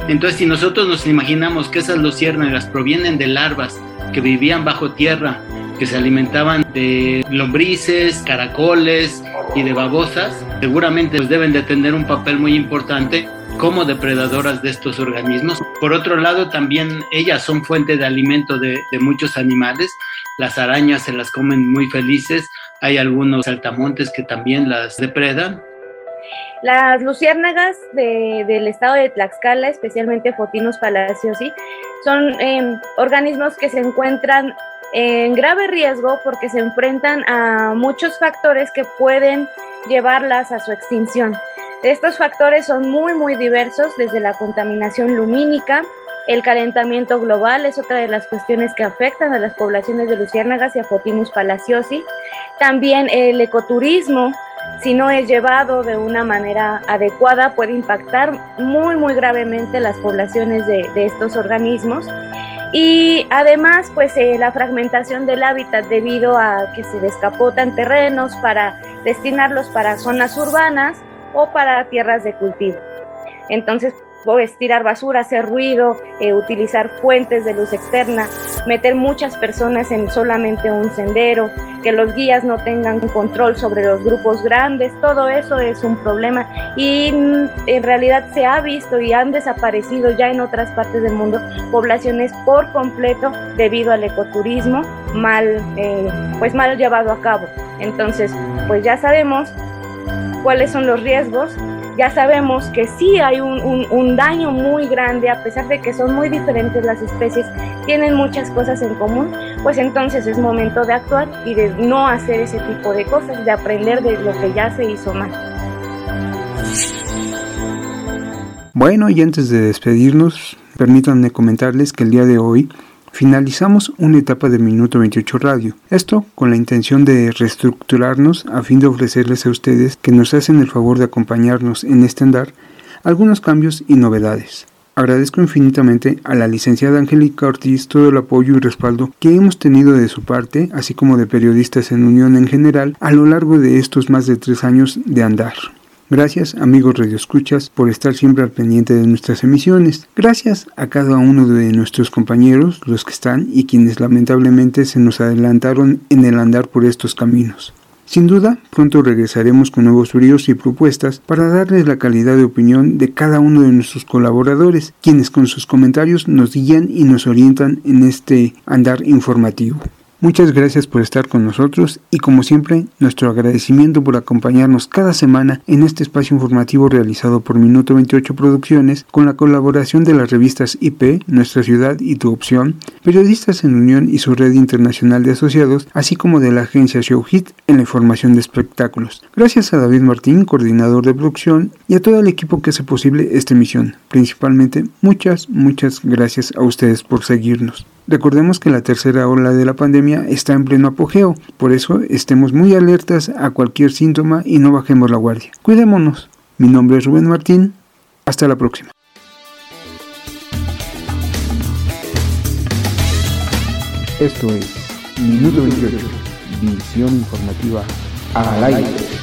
Entonces, si nosotros nos imaginamos que esas luciérnagas provienen de larvas que vivían bajo tierra, que se alimentaban de lombrices, caracoles, y de babosas, seguramente pues, deben de tener un papel muy importante como depredadoras de estos organismos. Por otro lado, también ellas son fuente de alimento de, muchos animales. Las arañas se las comen muy felices. Hay algunos saltamontes que también las depredan. Las luciérnagas del estado de Tlaxcala, especialmente Fotinus palaciosi, son em, organismos que se encuentran en grave riesgo porque se enfrentan a muchos factores que pueden llevarlas a su extinción. Estos factores son muy, muy diversos, desde la contaminación lumínica, el calentamiento global es otra de las cuestiones que afectan a las poblaciones de luciérnagas y a Photinus palaciosi. También el ecoturismo, si no es llevado de una manera adecuada, puede impactar muy, muy gravemente las poblaciones de, de estos organismos. Y además, pues eh, la fragmentación del hábitat debido a que se descapotan terrenos para destinarlos para zonas urbanas o para tierras de cultivo. Entonces, tirar basura, hacer ruido, eh, utilizar fuentes de luz externa, meter muchas personas en solamente un sendero, que los guías no tengan control sobre los grupos grandes, todo eso es un problema y mm, en realidad se ha visto y han desaparecido ya en otras partes del mundo poblaciones por completo debido al ecoturismo mal, eh, pues mal llevado a cabo. Entonces, pues ya sabemos cuáles son los riesgos ya sabemos que sí hay un, daño muy grande, a pesar de que son muy diferentes las especies, tienen muchas cosas en común, pues entonces es momento de actuar y de no hacer ese tipo de cosas, de aprender de lo que ya se hizo mal. Bueno, y antes de despedirnos, permítanme comentarles que el día de hoy Finalizamos una etapa de Minuto 28 Radio, esto con la intención de reestructurarnos a fin de ofrecerles a ustedes que nos hacen el favor de acompañarnos en este andar algunos cambios y novedades. Agradezco infinitamente a la licenciada Angélica Ortiz todo el apoyo y respaldo que hemos tenido de su parte, así como de periodistas en Unión en general, a lo largo de estos más de tres años de andar. Gracias amigos radioescuchas por estar siempre al pendiente de nuestras emisiones. Gracias a cada uno de nuestros compañeros, los que están y quienes lamentablemente se nos adelantaron en el andar por estos caminos. Sin duda, pronto regresaremos con nuevos bríos y propuestas para darles la calidad de opinión de cada uno de nuestros colaboradores, quienes con sus comentarios nos guían y nos orientan en este andar informativo. Muchas gracias por estar con nosotros y como siempre nuestro agradecimiento por acompañarnos cada semana en este espacio informativo realizado por Minuto 28 Producciones con la colaboración de las revistas IP, Nuestra Ciudad y Tu Opción, Periodistas en Unión y su red internacional de asociados, así como de la agencia Show Hit en la información de espectáculos. Gracias a David Martín, coordinador de producción, y a todo el equipo que hace posible esta emisión. Principalmente, muchas, muchas gracias a ustedes por seguirnos. Recordemos que la tercera ola de la pandemia está en pleno apogeo, por eso estemos muy alertas a cualquier síntoma y no bajemos la guardia. Cuidémonos. Mi nombre es Rubén Martín. Hasta la próxima. Esto es Minuto 28, visión informativa al aire.